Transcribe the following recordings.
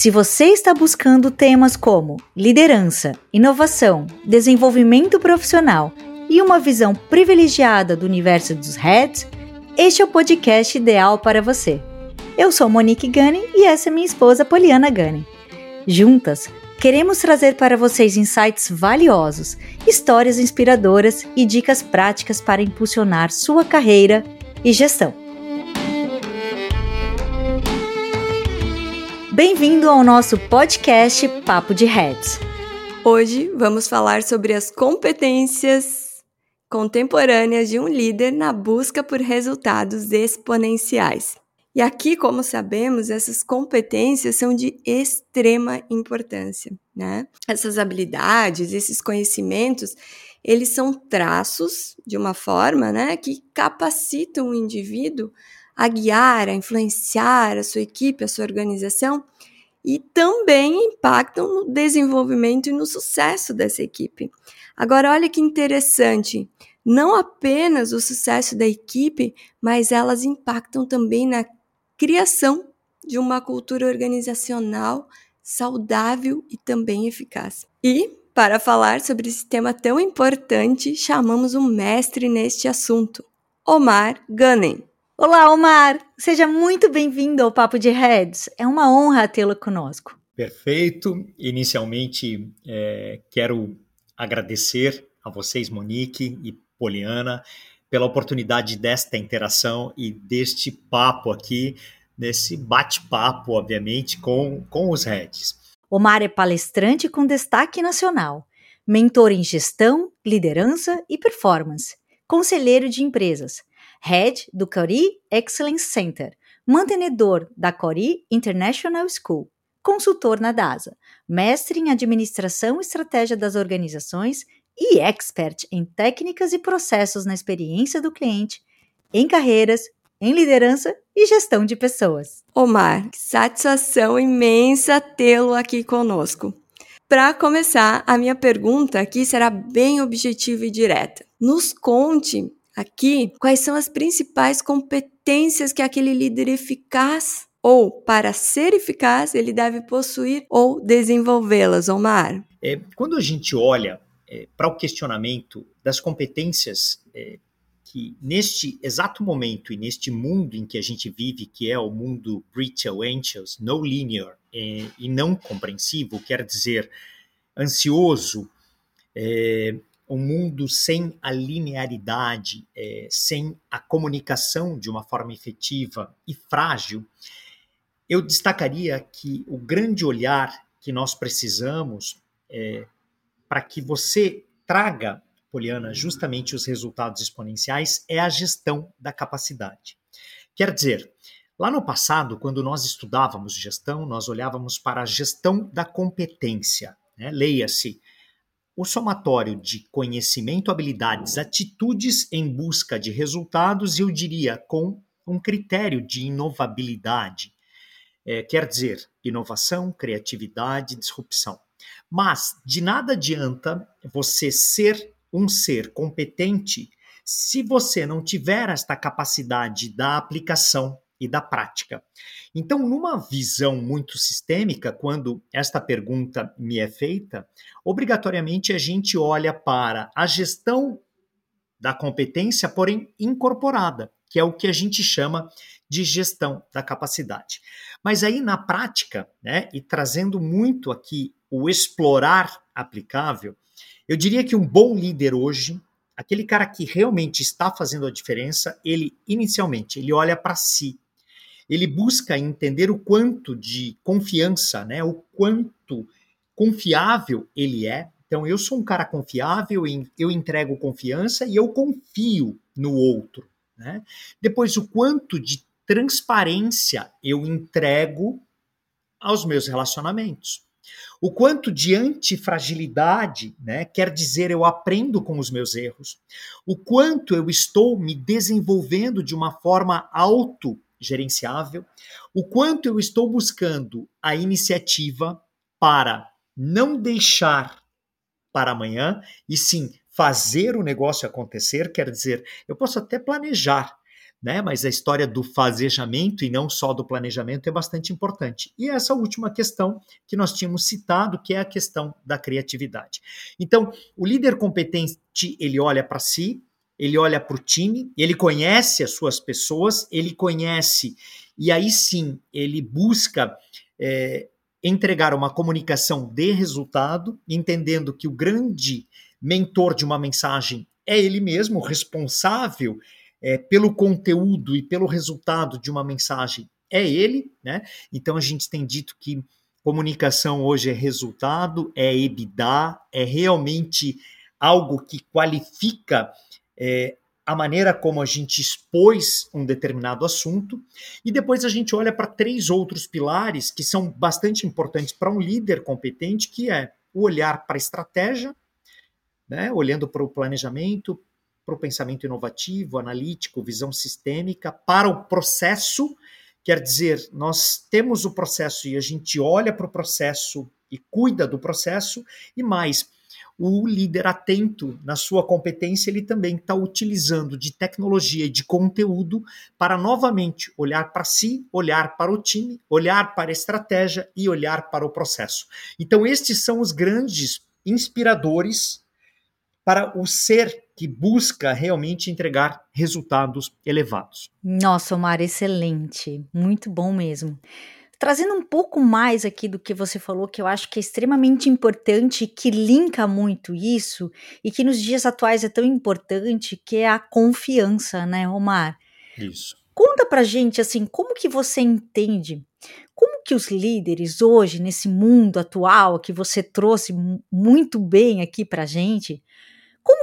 Se você está buscando temas como liderança, inovação, desenvolvimento profissional e uma visão privilegiada do universo dos heads, este é o podcast ideal para você. Eu sou Monique Gunning e essa é minha esposa Poliana Gunning. Juntas, queremos trazer para vocês insights valiosos, histórias inspiradoras e dicas práticas para impulsionar sua carreira e gestão. Bem-vindo ao nosso podcast Papo de Heads. Hoje vamos falar sobre as competências contemporâneas de um líder na busca por resultados exponenciais. E aqui, como sabemos, essas competências são de extrema importância, né? Essas habilidades, esses conhecimentos, eles são traços de uma forma, né, que capacitam o indivíduo a guiar, a influenciar a sua equipe, a sua organização e também impactam no desenvolvimento e no sucesso dessa equipe. Agora, olha que interessante, não apenas o sucesso da equipe, mas elas impactam também na criação de uma cultura organizacional saudável e também eficaz. E, para falar sobre esse tema tão importante, chamamos um mestre neste assunto, Omar Gunning. Olá, Omar! Seja muito bem-vindo ao Papo de Heads. É uma honra tê-lo conosco. Perfeito. Inicialmente, é, quero agradecer a vocês, Monique e Poliana, pela oportunidade desta interação e deste papo aqui, nesse bate-papo, obviamente, com, com os Heads. Omar é palestrante com destaque nacional, mentor em gestão, liderança e performance, conselheiro de empresas Head do Cori Excellence Center, mantenedor da Cori International School, consultor na DASA, mestre em administração e estratégia das organizações e expert em técnicas e processos na experiência do cliente, em carreiras, em liderança e gestão de pessoas. Omar, satisfação imensa tê-lo aqui conosco. Para começar, a minha pergunta aqui será bem objetiva e direta. Nos conte aqui quais são as principais competências que aquele líder eficaz ou para ser eficaz ele deve possuir ou desenvolvê-las, Omar? É, quando a gente olha é, para o questionamento das competências é, que neste exato momento e neste mundo em que a gente vive, que é o mundo brittle anxious, no linear é, e não compreensivo, quer dizer ansioso, é, um mundo sem a linearidade, é, sem a comunicação de uma forma efetiva e frágil, eu destacaria que o grande olhar que nós precisamos é, para que você traga, Poliana, justamente os resultados exponenciais é a gestão da capacidade. Quer dizer, lá no passado, quando nós estudávamos gestão, nós olhávamos para a gestão da competência. Né? Leia-se o somatório de conhecimento, habilidades, atitudes em busca de resultados, eu diria, com um critério de inovabilidade. É, quer dizer, inovação, criatividade, disrupção. Mas de nada adianta você ser um ser competente se você não tiver esta capacidade da aplicação e da prática. Então, numa visão muito sistêmica, quando esta pergunta me é feita, obrigatoriamente a gente olha para a gestão da competência, porém incorporada, que é o que a gente chama de gestão da capacidade. Mas aí na prática, né, e trazendo muito aqui o explorar aplicável, eu diria que um bom líder hoje, aquele cara que realmente está fazendo a diferença, ele inicialmente ele olha para si, ele busca entender o quanto de confiança, né, o quanto confiável ele é. Então, eu sou um cara confiável, eu entrego confiança e eu confio no outro. Né? Depois, o quanto de transparência eu entrego aos meus relacionamentos. O quanto de antifragilidade né, quer dizer eu aprendo com os meus erros. O quanto eu estou me desenvolvendo de uma forma auto gerenciável, o quanto eu estou buscando a iniciativa para não deixar para amanhã e sim fazer o negócio acontecer, quer dizer, eu posso até planejar, né? Mas a história do fazejamento e não só do planejamento é bastante importante. E essa última questão que nós tínhamos citado, que é a questão da criatividade. Então, o líder competente, ele olha para si, ele olha para o time, ele conhece as suas pessoas, ele conhece, e aí sim ele busca é, entregar uma comunicação de resultado, entendendo que o grande mentor de uma mensagem é ele mesmo, responsável é, pelo conteúdo e pelo resultado de uma mensagem é ele, né? Então a gente tem dito que comunicação hoje é resultado, é EBITDA, é realmente algo que qualifica é, a maneira como a gente expôs um determinado assunto, e depois a gente olha para três outros pilares que são bastante importantes para um líder competente, que é o olhar para a estratégia, né, olhando para o planejamento, para o pensamento inovativo, analítico, visão sistêmica, para o processo, quer dizer, nós temos o processo e a gente olha para o processo e cuida do processo, e mais, o líder atento na sua competência, ele também está utilizando de tecnologia e de conteúdo para novamente olhar para si, olhar para o time, olhar para a estratégia e olhar para o processo. Então, estes são os grandes inspiradores para o ser que busca realmente entregar resultados elevados. Nossa, Omar, excelente, muito bom mesmo. Trazendo um pouco mais aqui do que você falou, que eu acho que é extremamente importante, que linka muito isso, e que nos dias atuais é tão importante, que é a confiança, né, Omar? Isso. Conta pra gente, assim, como que você entende, como que os líderes hoje, nesse mundo atual, que você trouxe muito bem aqui pra gente,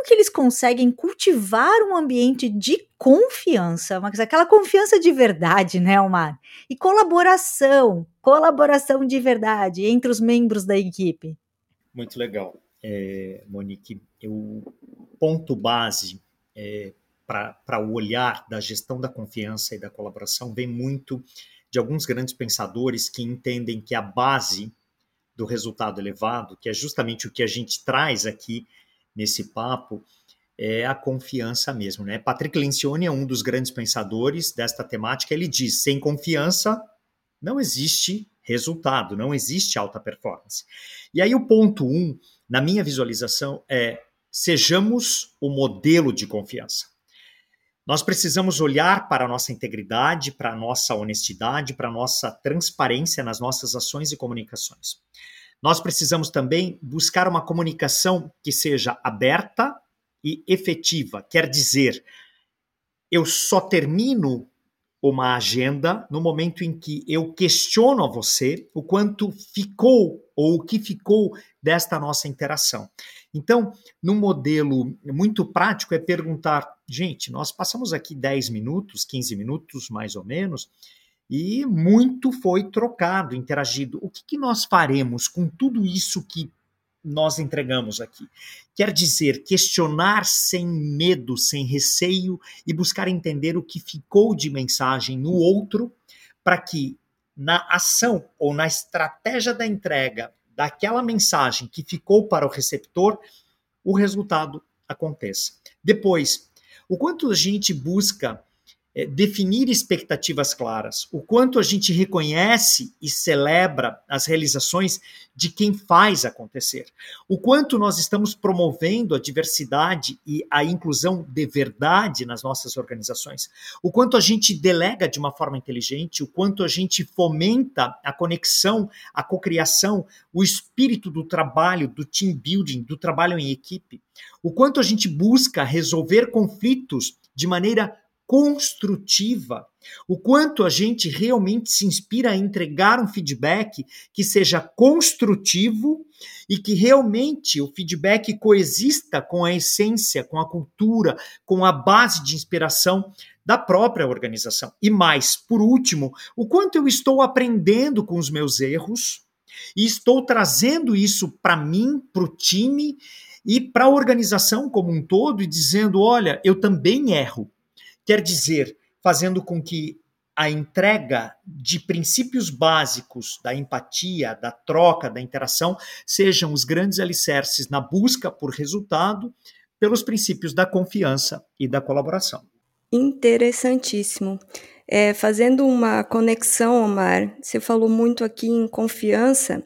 que eles conseguem cultivar um ambiente de confiança, mas aquela confiança de verdade, né, Omar? E colaboração, colaboração de verdade entre os membros da equipe. Muito legal, é, Monique. O ponto base é, para o olhar da gestão da confiança e da colaboração vem muito de alguns grandes pensadores que entendem que a base do resultado elevado, que é justamente o que a gente traz aqui nesse papo é a confiança mesmo, né? Patrick Lencioni é um dos grandes pensadores desta temática. Ele diz: sem confiança não existe resultado, não existe alta performance. E aí o ponto um, na minha visualização, é sejamos o modelo de confiança. Nós precisamos olhar para a nossa integridade, para a nossa honestidade, para a nossa transparência nas nossas ações e comunicações. Nós precisamos também buscar uma comunicação que seja aberta e efetiva. Quer dizer, eu só termino uma agenda no momento em que eu questiono a você o quanto ficou ou o que ficou desta nossa interação. Então, num modelo muito prático, é perguntar: gente, nós passamos aqui 10 minutos, 15 minutos mais ou menos, e muito foi trocado, interagido. O que, que nós faremos com tudo isso que nós entregamos aqui? Quer dizer, questionar sem medo, sem receio e buscar entender o que ficou de mensagem no outro, para que na ação ou na estratégia da entrega daquela mensagem que ficou para o receptor, o resultado aconteça. Depois, o quanto a gente busca é, definir expectativas claras, o quanto a gente reconhece e celebra as realizações de quem faz acontecer, o quanto nós estamos promovendo a diversidade e a inclusão de verdade nas nossas organizações, o quanto a gente delega de uma forma inteligente, o quanto a gente fomenta a conexão, a cocriação, o espírito do trabalho, do team building, do trabalho em equipe, o quanto a gente busca resolver conflitos de maneira construtiva, o quanto a gente realmente se inspira a entregar um feedback que seja construtivo e que realmente o feedback coexista com a essência, com a cultura, com a base de inspiração da própria organização. E mais, por último, o quanto eu estou aprendendo com os meus erros e estou trazendo isso para mim, para o time e para a organização como um todo e dizendo: olha, eu também erro Quer dizer, fazendo com que a entrega de princípios básicos da empatia, da troca, da interação sejam os grandes alicerces na busca por resultado pelos princípios da confiança e da colaboração. Interessantíssimo. É, fazendo uma conexão, Omar, você falou muito aqui em confiança,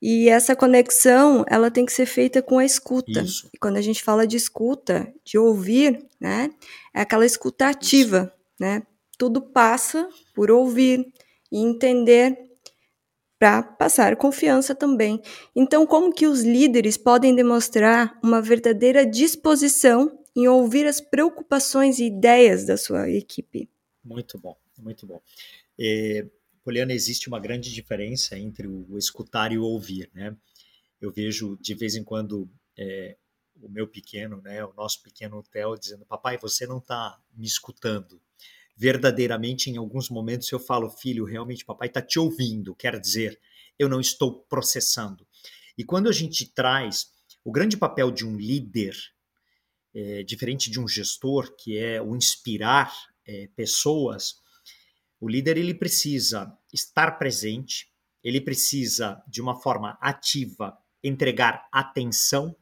e essa conexão, ela tem que ser feita com a escuta. Isso. E quando a gente fala de escuta, de ouvir, né, é aquela escuta ativa, né? Tudo passa por ouvir e entender para passar confiança também. Então, como que os líderes podem demonstrar uma verdadeira disposição em ouvir as preocupações e ideias da sua equipe? Muito bom, muito bom. É, Poliana, existe uma grande diferença entre o escutar e o ouvir, né? Eu vejo de vez em quando é, o meu pequeno, né, o nosso pequeno Theo dizendo, papai, você não está me escutando. Verdadeiramente, em alguns momentos eu falo, filho, realmente papai está te ouvindo, quer dizer, eu não estou processando. E quando a gente traz o grande papel de um líder, é, diferente de um gestor, que é o inspirar é, pessoas, o líder ele precisa estar presente, ele precisa, de uma forma ativa, entregar atenção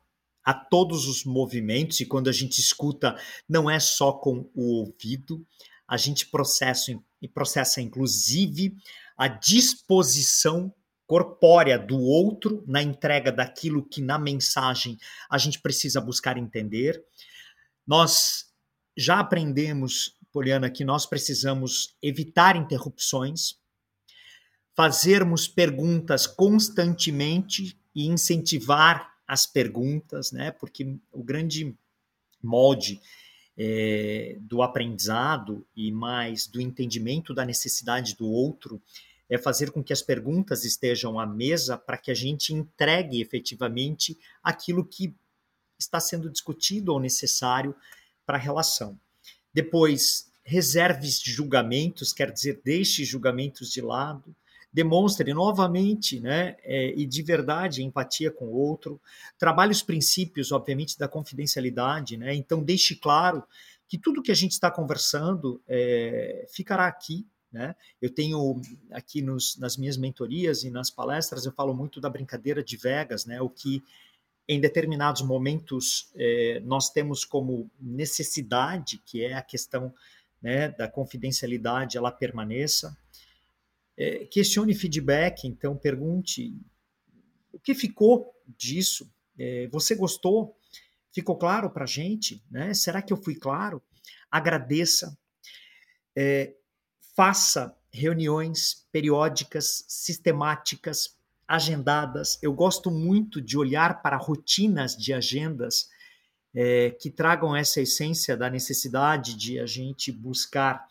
a todos os movimentos, e quando a gente escuta, não é só com o ouvido, a gente processa e processa inclusive a disposição corpórea do outro na entrega daquilo que na mensagem a gente precisa buscar entender. Nós já aprendemos, Poliana, que nós precisamos evitar interrupções, fazermos perguntas constantemente e incentivar as perguntas, né? Porque o grande molde é, do aprendizado e mais do entendimento da necessidade do outro é fazer com que as perguntas estejam à mesa para que a gente entregue efetivamente aquilo que está sendo discutido ou necessário para a relação. Depois, reserve julgamentos, quer dizer, deixe julgamentos de lado, demonstre novamente né, é, e de verdade empatia com o outro, trabalhe os princípios, obviamente, da confidencialidade, né, então deixe claro que tudo que a gente está conversando é, ficará aqui, né? Eu tenho aqui nos, nas minhas mentorias e nas palestras, eu falo muito da brincadeira de Vegas, né? o que em determinados momentos é, nós temos como necessidade, que é a questão né, da confidencialidade, ela permaneça. É, questione feedback, então pergunte o que ficou disso, é, você gostou? Ficou claro para gente? Né? Será que eu fui claro? Agradeça. Faça reuniões periódicas, sistemáticas, agendadas. Eu gosto muito de olhar para rotinas de agendas é, que tragam essa essência da necessidade de a gente buscar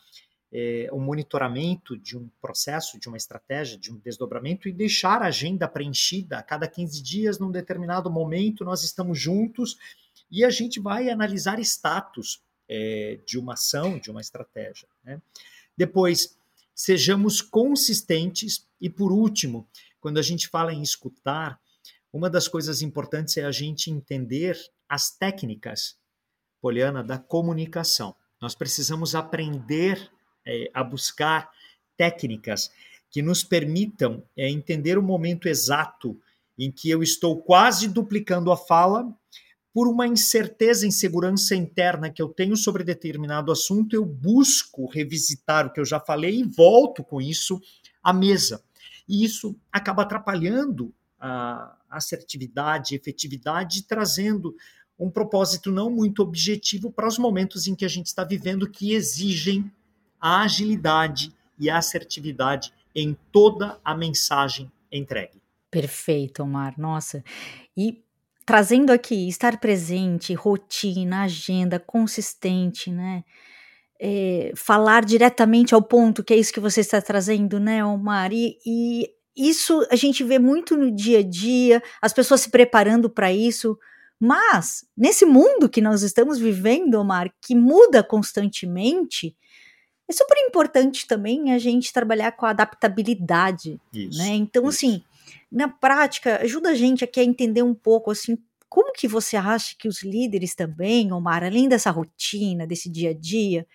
é, o monitoramento de um processo, de uma estratégia, de um desdobramento e deixar a agenda preenchida a cada 15 dias, num determinado momento, nós estamos juntos e a gente vai analisar status é, de uma ação, de uma estratégia. Né? Depois, sejamos consistentes. E por último, quando a gente fala em escutar, uma das coisas importantes é a gente entender as técnicas, Poliana, da comunicação. Nós precisamos aprender é, a buscar técnicas que nos permitam é, entender o momento exato em que eu estou quase duplicando a fala por uma incerteza, insegurança interna que eu tenho sobre determinado assunto, eu busco revisitar o que eu já falei e volto com isso à mesa. E isso acaba atrapalhando a assertividade, efetividade, trazendo um propósito não muito objetivo para os momentos em que a gente está vivendo que exigem a agilidade e a assertividade em toda a mensagem entregue. Perfeito, Omar. Nossa. E trazendo aqui estar presente, rotina, agenda consistente, né? É, falar diretamente ao ponto, que é isso que você está trazendo, né, Omar? E, e isso a gente vê muito no dia a dia, as pessoas se preparando para isso. Mas, nesse mundo que nós estamos vivendo, Omar, que muda constantemente, é super importante também a gente trabalhar com a adaptabilidade. Isso, né? Então, isso. assim, na prática, ajuda a gente aqui a entender um pouco assim, como que você acha que os líderes também, Omar, além dessa rotina, desse dia a dia,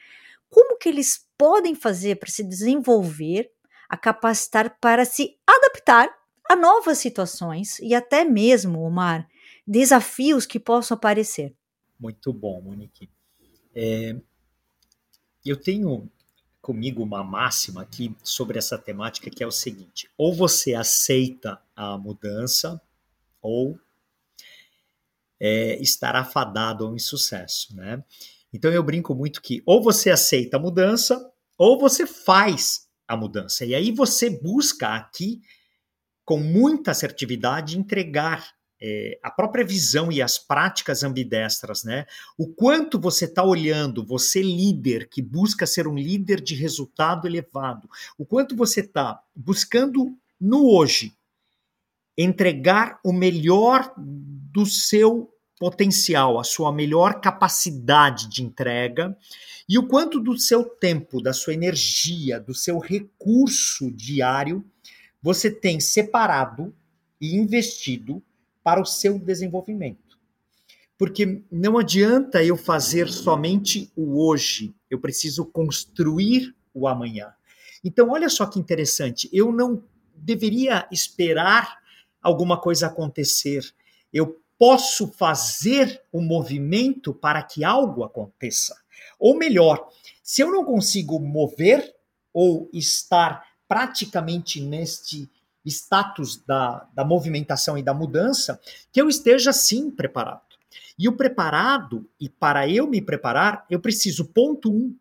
como que eles podem fazer para se desenvolver, a capacitar para se adaptar a novas situações e até mesmo, Omar, desafios que possam aparecer? Muito bom, Monique. É, eu tenho comigo uma máxima aqui sobre essa temática que é o seguinte: ou você aceita a mudança, ou é, estará fadado ao insucesso, né? Então eu brinco muito que ou você aceita a mudança, ou você faz a mudança. E aí você busca aqui, com muita assertividade, entregar é, a própria visão e as práticas ambidestras, né? O quanto você está olhando, você líder que busca ser um líder de resultado elevado, o quanto você está buscando no hoje entregar o melhor do seu potencial, a sua melhor capacidade de entrega e o quanto do seu tempo, da sua energia, do seu recurso diário você tem separado e investido para o seu desenvolvimento. Porque não adianta eu fazer somente o hoje, eu preciso construir o amanhã. Então, olha só que interessante, eu não deveria esperar alguma coisa acontecer. Eu posso fazer o um movimento para que algo aconteça. Ou melhor, se eu não consigo mover ou estar praticamente neste status da, da movimentação e da mudança, que eu esteja sim preparado. E o preparado, e para eu me preparar, eu preciso, ponto um,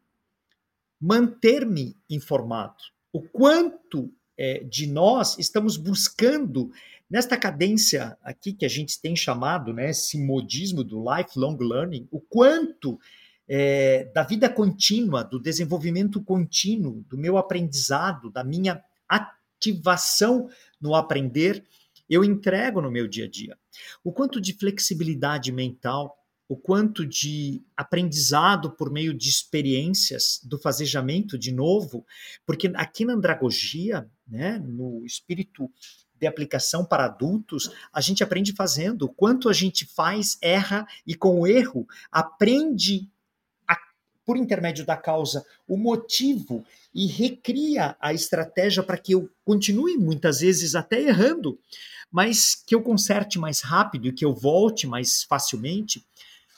manter-me informado. O quanto é, de nós estamos buscando nesta cadência aqui que a gente tem chamado, né, esse modismo do lifelong learning, o quanto é, da vida contínua, do desenvolvimento contínuo, do meu aprendizado, da minha ativação no aprender, eu entrego no meu dia a dia. O quanto de flexibilidade mental, o quanto de aprendizado por meio de experiências do fazejamento de novo, porque aqui na andragogia, né, no espírito de aplicação para adultos, a gente aprende fazendo. O quanto a gente faz, erra e com o erro aprende por intermédio da causa, o motivo e recria a estratégia para que eu continue muitas vezes até errando, mas que eu conserte mais rápido e que eu volte mais facilmente.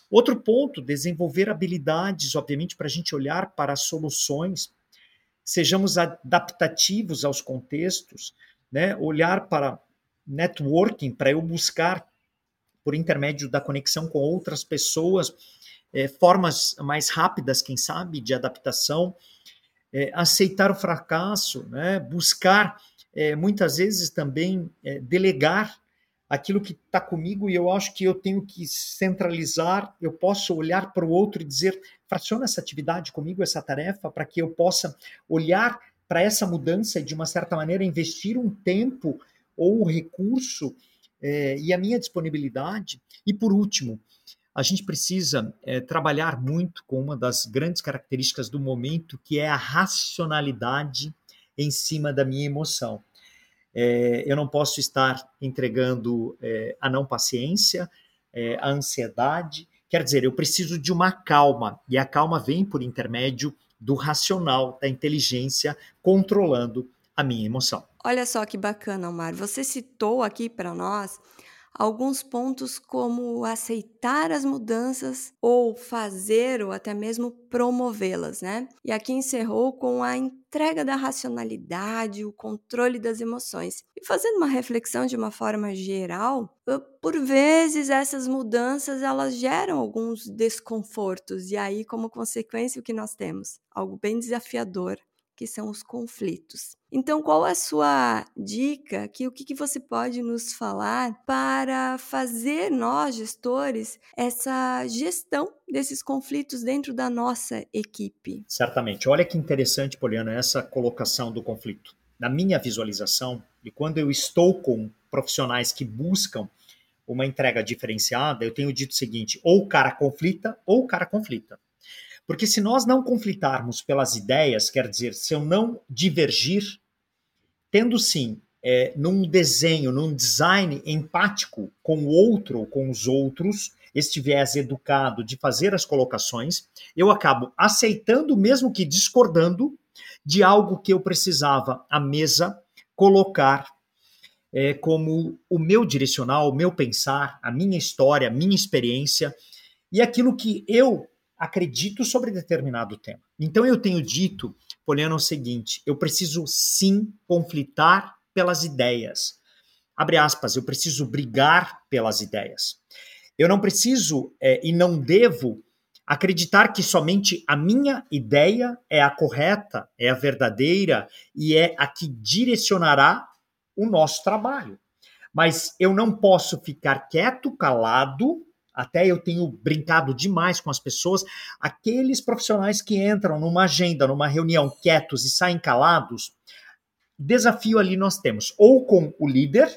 Outro ponto, desenvolver habilidades, obviamente, para a gente olhar para soluções, sejamos adaptativos aos contextos, né? olhar para networking, para eu buscar, por intermédio da conexão com outras pessoas, é, formas mais rápidas, quem sabe, de adaptação, é, aceitar o fracasso, né? buscar é, muitas vezes também delegar aquilo que está comigo e eu acho que eu tenho que centralizar, eu posso olhar para o outro e dizer, fraciona essa atividade comigo, essa tarefa, para que eu possa olhar para essa mudança de uma certa maneira, investir um tempo ou recurso é, e a minha disponibilidade. E, por último, a gente precisa é, trabalhar muito com uma das grandes características do momento, que é a racionalidade em cima da minha emoção. É, eu não posso estar entregando é, a não paciência, a ansiedade. Quer dizer, eu preciso de uma calma, e a calma vem por intermédio do racional, da inteligência, controlando a minha emoção. Olha só que bacana, Omar. Você citou aqui para nós alguns pontos como aceitar as mudanças ou fazer ou até mesmo promovê-las, né? E aqui encerrou com a entrega da racionalidade, o controle das emoções. E fazendo uma reflexão de uma forma geral, por vezes essas mudanças elas geram alguns desconfortos e aí como consequência o que nós temos? Algo bem desafiador que são os conflitos. Então, qual a sua dica? Que, o que, que você pode nos falar para fazer nós, gestores, essa gestão desses conflitos dentro da nossa equipe? Certamente. Olha que interessante, Poliana, essa colocação do conflito. Na minha visualização, e quando eu estou com profissionais que buscam uma entrega diferenciada, eu tenho dito o seguinte: ou o cara conflita, ou o cara conflita. Porque se nós não conflitarmos pelas ideias, quer dizer, se eu não divergir, tendo sim é, num desenho, num design empático com o outro ou com os outros, este viés educado de fazer as colocações, eu acabo aceitando, mesmo que discordando, de algo que eu precisava à mesa colocar é, como o meu direcional, o meu pensar, a minha história, a minha experiência e aquilo que eu acredito sobre determinado tema. Então eu tenho dito, Poliana, o seguinte: eu preciso sim conflitar pelas ideias. Abre aspas, eu preciso brigar pelas ideias. Eu não preciso é, e não devo acreditar que somente a minha ideia é a correta, é a verdadeira e é a que direcionará o nosso trabalho. Mas eu não posso ficar quieto, calado, até eu tenho brincado demais com as pessoas, aqueles profissionais que entram numa agenda, numa reunião quietos e saem calados, desafio ali nós temos, ou com o líder,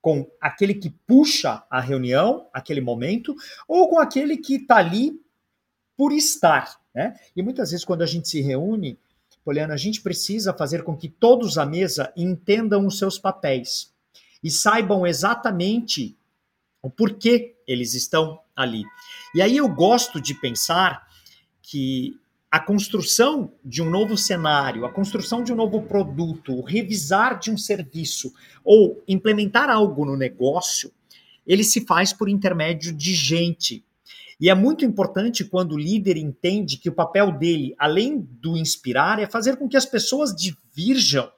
com aquele que puxa a reunião, aquele momento, ou com aquele que está ali por estar. Né? E muitas vezes, quando a gente se reúne, Poliana, a gente precisa fazer com que todos à mesa entendam os seus papéis e saibam exatamente o porquê eles estão ali. E aí eu gosto de pensar que a construção de um novo cenário, a construção de um novo produto, o revisar de um serviço ou implementar algo no negócio, ele se faz por intermédio de gente, e é muito importante quando o líder entende que o papel dele, além do inspirar, é fazer com que as pessoas divirjam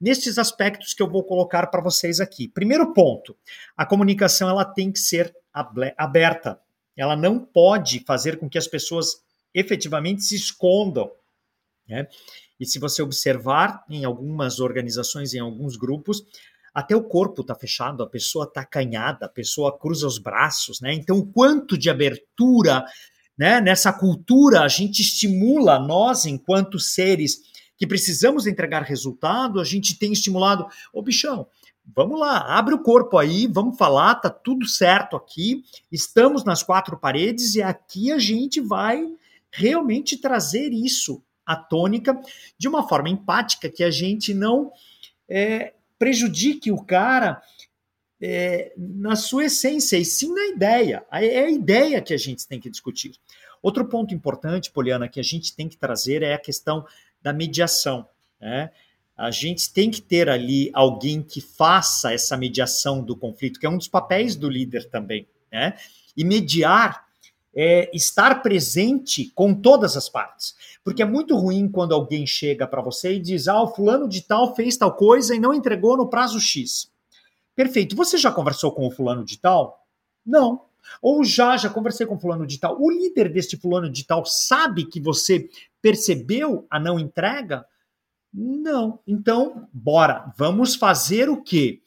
nestes aspectos que eu vou colocar para vocês aqui. Primeiro ponto, a comunicação ela tem que ser aberta. Ela não pode fazer com que as pessoas efetivamente se escondam. Né? E se você observar em algumas organizações, em alguns grupos, até o corpo está fechado, a pessoa está acanhada, a pessoa cruza os braços, né? Então, o quanto de abertura, né? Nessa cultura, a gente estimula nós, enquanto seres que precisamos entregar resultado, a gente tem estimulado, ô bichão, vamos lá, abre o corpo aí, vamos falar, tá tudo certo aqui, estamos nas quatro paredes e aqui a gente vai realmente trazer isso à tônica de uma forma empática que a gente não é, prejudique o cara é, na sua essência, e sim na ideia. É a ideia que a gente tem que discutir. Outro ponto importante, Poliana, que a gente tem que trazer é a questão da mediação. Né? A gente tem que ter ali alguém que faça essa mediação do conflito, que é um dos papéis do líder também. Né? E mediar é estar presente com todas as partes. Porque é muito ruim quando alguém chega para você e diz: ah, o fulano de tal fez tal coisa e não entregou no prazo X. Perfeito. Você já conversou com o fulano de tal? Não. Ou já, já conversei com fulano de tal. O líder deste fulano de tal sabe que você percebeu a não entrega? Não. Então, bora. Vamos fazer o quê?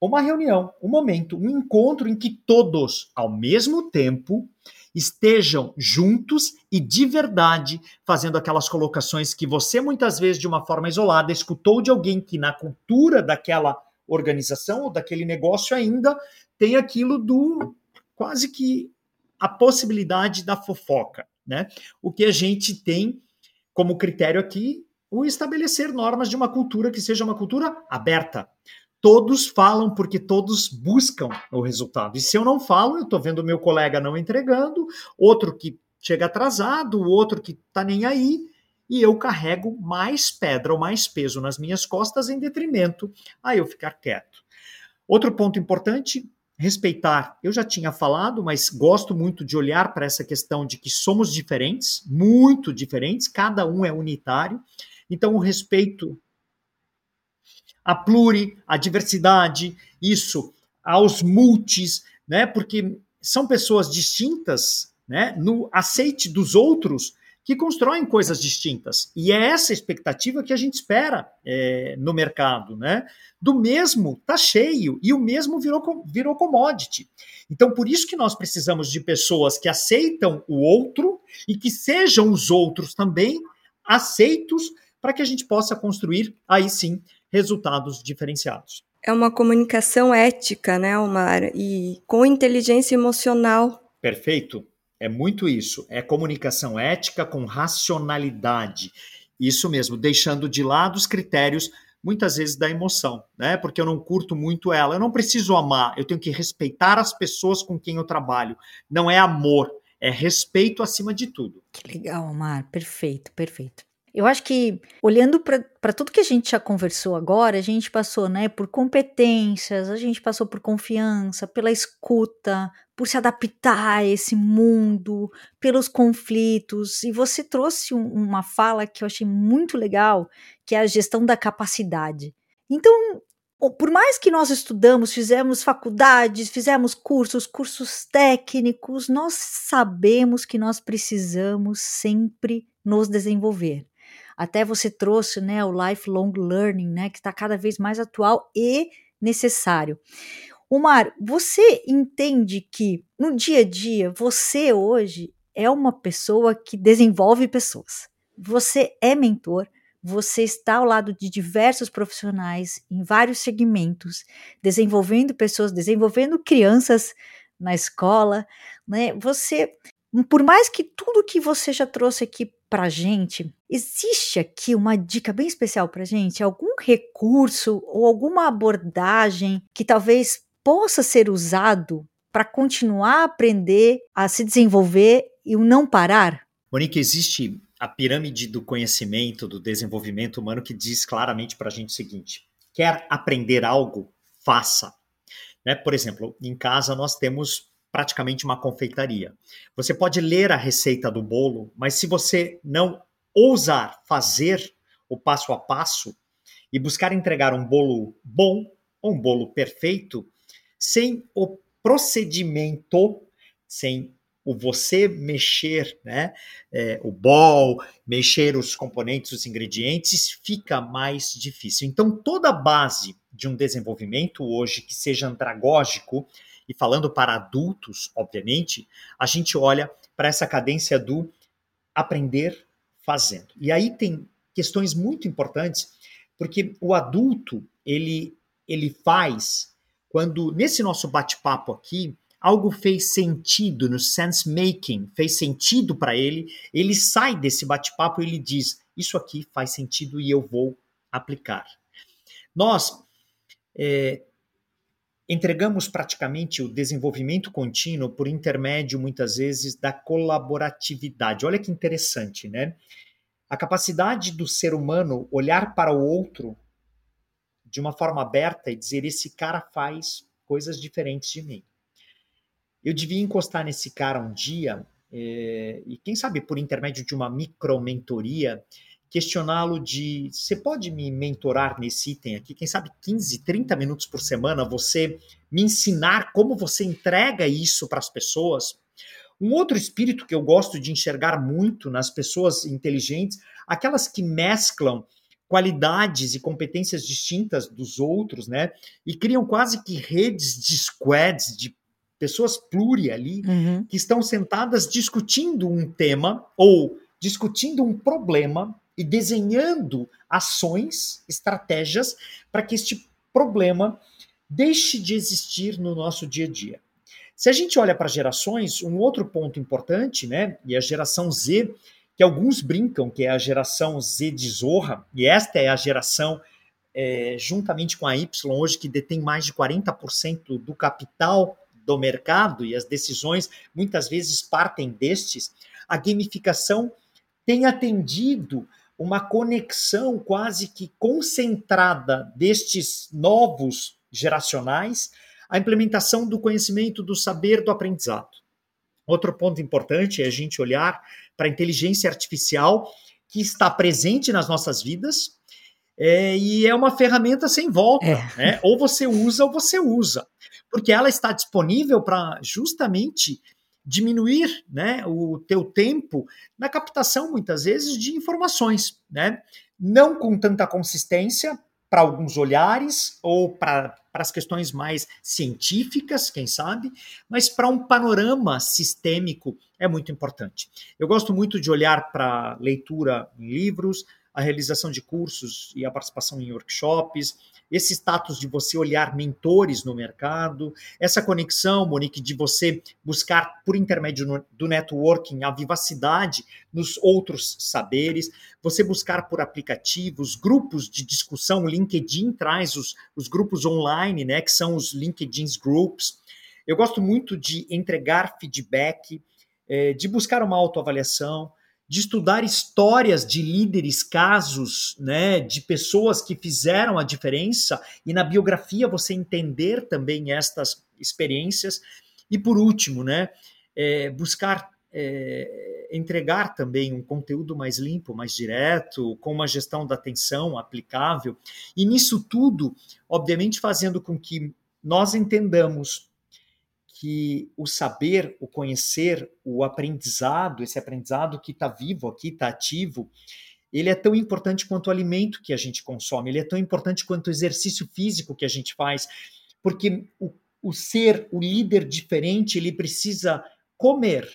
Uma reunião, um momento, um encontro em que todos, ao mesmo tempo, estejam juntos e de verdade fazendo aquelas colocações que você muitas vezes de uma forma isolada escutou de alguém que na cultura daquela organização ou daquele negócio ainda tem aquilo do quase que a possibilidade da fofoca, né? O que a gente tem como critério aqui o estabelecer normas de uma cultura que seja uma cultura aberta, todos falam porque todos buscam o resultado. E se eu não falo, eu estou vendo meu colega não entregando, outro que chega atrasado, outro que está nem aí, e eu carrego mais pedra ou mais peso nas minhas costas em detrimento a eu ficar quieto. Outro ponto importante, respeitar. Eu já tinha falado, mas gosto muito de olhar para essa questão de que somos diferentes, muito diferentes, cada um é unitário. Então, o respeito a pluri, a diversidade, isso, aos multis, né? Porque são pessoas distintas, né? No aceite dos outros que constroem coisas distintas. E é essa expectativa que a gente espera é, no mercado, né? Do mesmo tá cheio e o mesmo virou, virou commodity. Então, por isso que nós precisamos de pessoas que aceitam o outro e que sejam os outros também aceitos para que a gente possa construir aí sim resultados diferenciados. É uma comunicação ética, né, Omar? E com inteligência emocional. Perfeito. É muito isso. É comunicação ética com racionalidade. Isso mesmo, deixando de lado os critérios muitas vezes da emoção, né? Porque eu não curto muito ela. Eu não preciso amar, eu tenho que respeitar as pessoas com quem eu trabalho. Não é amor, é respeito acima de tudo. Que legal, Omar. Perfeito, perfeito. Eu acho que, olhando para tudo que a gente já conversou agora, a gente passou né, por competências, a gente passou por confiança, pela escuta, por se adaptar a esse mundo, pelos conflitos. E você trouxe um, uma fala que eu achei muito legal, que é a gestão da capacidade. Então, por mais que nós estudamos, fizemos faculdades, fizemos cursos, cursos técnicos, nós sabemos que nós precisamos sempre nos desenvolver. Até você trouxe, né, o lifelong learning, né, que está cada vez mais atual e necessário. Omar, você entende que no dia a dia você hoje é uma pessoa que desenvolve pessoas. Você é mentor, você está ao lado de diversos profissionais em vários segmentos, desenvolvendo pessoas, desenvolvendo crianças na escola, né? Você, por mais que tudo que você já trouxe aqui para gente, existe aqui uma dica bem especial para gente, algum recurso ou alguma abordagem que talvez possa ser usado para continuar a aprender, a se desenvolver e o não parar? Monique, existe a pirâmide do conhecimento, do desenvolvimento humano, que diz claramente para a gente o seguinte: quer aprender algo, faça. Né? Por exemplo, em casa nós temos praticamente uma confeitaria. Você pode ler a receita do bolo, mas se você não ousar fazer o passo a passo e buscar entregar um bolo bom ou um bolo perfeito, sem o procedimento, sem o você mexer, né, é, o bol, mexer os componentes, os ingredientes, fica mais difícil. Então, toda a base de um desenvolvimento hoje que seja andragógico, e falando para adultos, obviamente, a gente olha para essa cadência do aprender fazendo. E aí tem questões muito importantes, porque o adulto, ele, ele faz, quando, nesse nosso bate-papo aqui, algo fez sentido no sense making, fez sentido para ele, ele sai desse bate-papo e ele diz: Isso aqui faz sentido e eu vou aplicar. Nós é, entregamos praticamente o desenvolvimento contínuo por intermédio, muitas vezes, da colaboratividade. Olha que interessante, né? A capacidade do ser humano olhar para o outro de uma forma aberta e dizer: esse cara faz coisas diferentes de mim eu devia encostar nesse cara um dia é, e quem sabe por intermédio de uma micromentoria questioná-lo de você pode me mentorar nesse item aqui, quem sabe 15, 30 minutos por semana, você me ensinar como você entrega isso para as pessoas. Um outro espírito que eu gosto de enxergar muito nas pessoas inteligentes, aquelas que mesclam qualidades e competências distintas dos outros, né? E criam quase que redes de squads, de pessoas pluri ali, uhum. que estão sentadas discutindo um tema ou discutindo um problema e desenhando ações, estratégias para que este problema deixe de existir no nosso dia a dia. Se a gente olha para gerações, um outro ponto importante, né, e a geração Z, que alguns brincam que é a geração Z de Zorra, e esta é a geração, é, juntamente com a Y, hoje que detém mais de 40% do capital do mercado e as decisões muitas vezes partem destes, a gamificação tem atendido uma conexão quase que concentrada destes novos geracionais à implementação do conhecimento, do saber, do aprendizado. Outro ponto importante é a gente olhar para a inteligência artificial que está presente nas nossas vidas é, e é uma ferramenta sem volta. É. Né? Ou você usa ou você usa porque ela está disponível para justamente diminuir né, o teu tempo na captação, muitas vezes, de informações, né? Não com tanta consistência para alguns olhares ou para as questões mais científicas, quem sabe, mas para um panorama sistêmico é muito importante. Eu gosto muito de olhar para leitura em livros, a realização de cursos e a participação em workshops, esse status de você olhar mentores no mercado, essa conexão, Monique, de você buscar por intermédio do networking a vivacidade nos outros saberes, você buscar por aplicativos, grupos de discussão, o LinkedIn traz os, os grupos online, né, que são os LinkedIn Groups. Eu gosto muito de entregar feedback, eh, de buscar uma autoavaliação, de estudar histórias de líderes, casos, né, de pessoas que fizeram a diferença e na biografia você entender também estas experiências. E por último, né, é, buscar é, entregar também um conteúdo mais limpo, mais direto, com uma gestão da atenção aplicável. E nisso tudo, obviamente, fazendo com que nós entendamos que o saber, o conhecer, o aprendizado, esse aprendizado que está vivo aqui, está ativo, ele é tão importante quanto o alimento que a gente consome, ele é tão importante quanto o exercício físico que a gente faz, porque o, o ser, o líder diferente, ele precisa comer,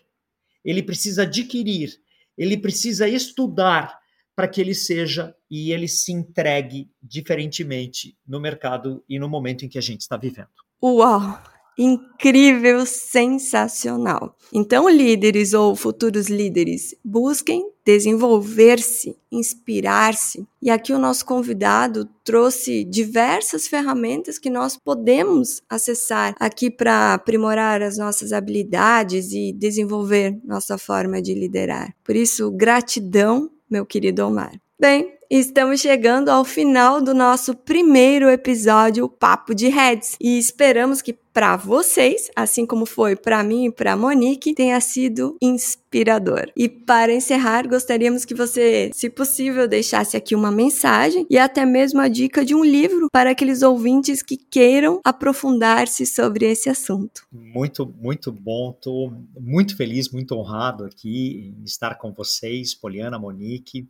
ele precisa adquirir, ele precisa estudar para que ele seja e ele se entregue diferentemente no mercado e no momento em que a gente está vivendo. Uau! Incrível, sensacional. Então, líderes ou futuros líderes, busquem desenvolver-se, inspirar-se. E aqui o nosso convidado trouxe diversas ferramentas que nós podemos acessar aqui para aprimorar as nossas habilidades e desenvolver nossa forma de liderar. Por isso, gratidão, meu querido Omar. Bem, Estamos chegando ao final do nosso primeiro episódio Papo de Heads e esperamos que para vocês, assim como foi para mim e para Monique, tenha sido inspirador. E para encerrar, gostaríamos que você, se possível, deixasse aqui uma mensagem e até mesmo a dica de um livro para aqueles ouvintes que queiram aprofundar-se sobre esse assunto. Muito, muito bom. Estou muito feliz, muito honrado aqui em estar com vocês, Poliana, Monique.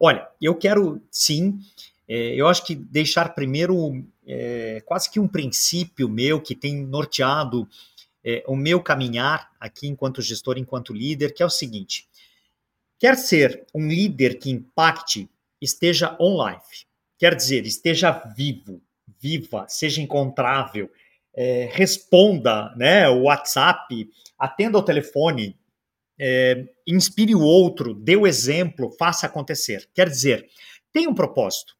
Olha, eu quero sim, é, eu acho que deixar primeiro é, quase que um princípio meu que tem norteado é, o meu caminhar aqui enquanto gestor, enquanto líder, que é o seguinte: quer ser um líder que impacte, esteja on life, quer dizer, esteja vivo, viva, seja encontrável, é, responda, né, o WhatsApp, atenda o telefone, é, inspire o outro, dê o exemplo, faça acontecer. Quer dizer, tenha um propósito,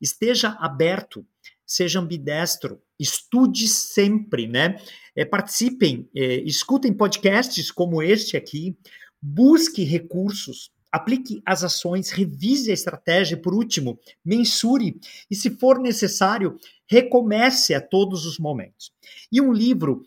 esteja aberto, seja ambidestro, estude sempre, né? É, participem, é, escutem podcasts como este aqui, busque recursos, aplique as ações, revise a estratégia e, por último, mensure e, se for necessário, recomece a todos os momentos. E um livro,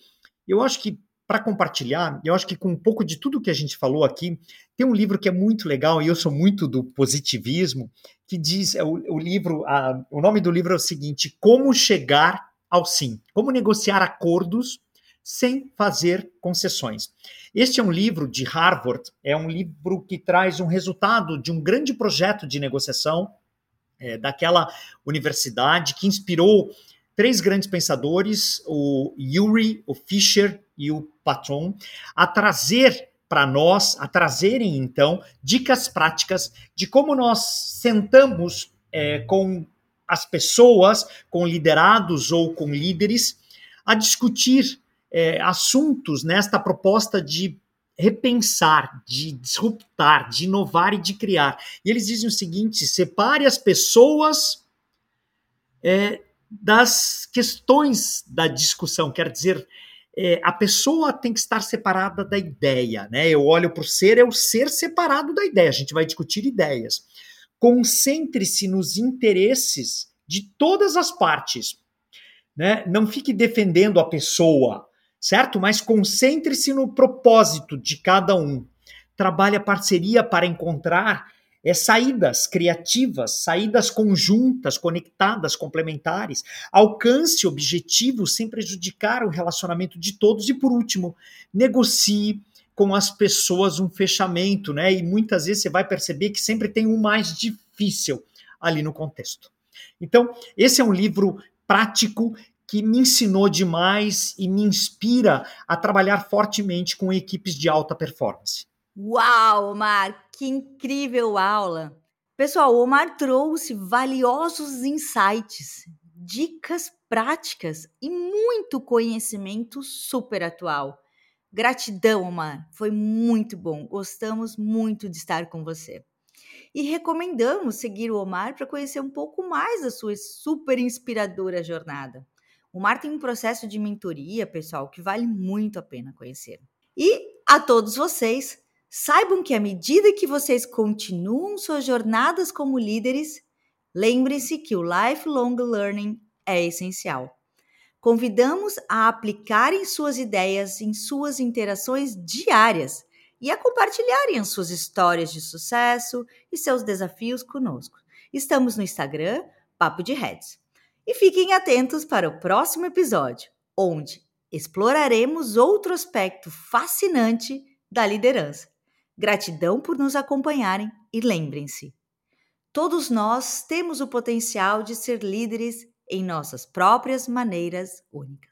eu acho que para compartilhar, eu acho que com um pouco de tudo que a gente falou aqui, tem um livro que é muito legal, e eu sou muito do positivismo, que diz, é o, o livro, a, o nome do livro é o seguinte, Como Chegar ao Sim, Como Negociar Acordos sem fazer concessões. Este é um livro de Harvard, é um livro que traz um resultado de um grande projeto de negociação é, daquela universidade que inspirou três grandes pensadores, o Yuri, o Fisher e o Patron, a trazer para nós, a trazerem então dicas práticas de como nós sentamos é, com as pessoas, com liderados ou com líderes, a discutir é, assuntos nesta proposta de repensar, de disruptar, de inovar e de criar. E eles dizem o seguinte: separe as pessoas é, das questões da discussão, quer dizer, é, a pessoa tem que estar separada da ideia, né? Eu olho para o ser, é o ser separado da ideia. A gente vai discutir ideias. Concentre-se nos interesses de todas as partes, né? Não fique defendendo a pessoa, certo? Mas concentre-se no propósito de cada um. Trabalhe a parceria para encontrar é, saídas criativas, saídas conjuntas, conectadas, complementares, alcance objetivos sem prejudicar o relacionamento de todos e, por último, negocie com as pessoas um fechamento, né? E muitas vezes você vai perceber que sempre tem um mais difícil ali no contexto. Então, esse é um livro prático que me ensinou demais e me inspira a trabalhar fortemente com equipes de alta performance. Uau, Omar, que incrível aula! Pessoal, o Omar trouxe valiosos insights, dicas práticas e muito conhecimento super atual. Gratidão, Omar, foi muito bom. Gostamos muito de estar com você. E recomendamos seguir o Omar para conhecer um pouco mais da sua super inspiradora jornada. O Omar tem um processo de mentoria, pessoal, que vale muito a pena conhecer. E a todos vocês, Saibam que à medida que vocês continuam suas jornadas como líderes, lembrem-se que o lifelong learning é essencial. Convidamos a aplicarem suas ideias em suas interações diárias e a compartilharem as suas histórias de sucesso e seus desafios conosco. Estamos no Instagram, Papo de Heads. E fiquem atentos para o próximo episódio, onde exploraremos outro aspecto fascinante da liderança. Gratidão por nos acompanharem e lembrem-se: todos nós temos o potencial de ser líderes em nossas próprias maneiras únicas.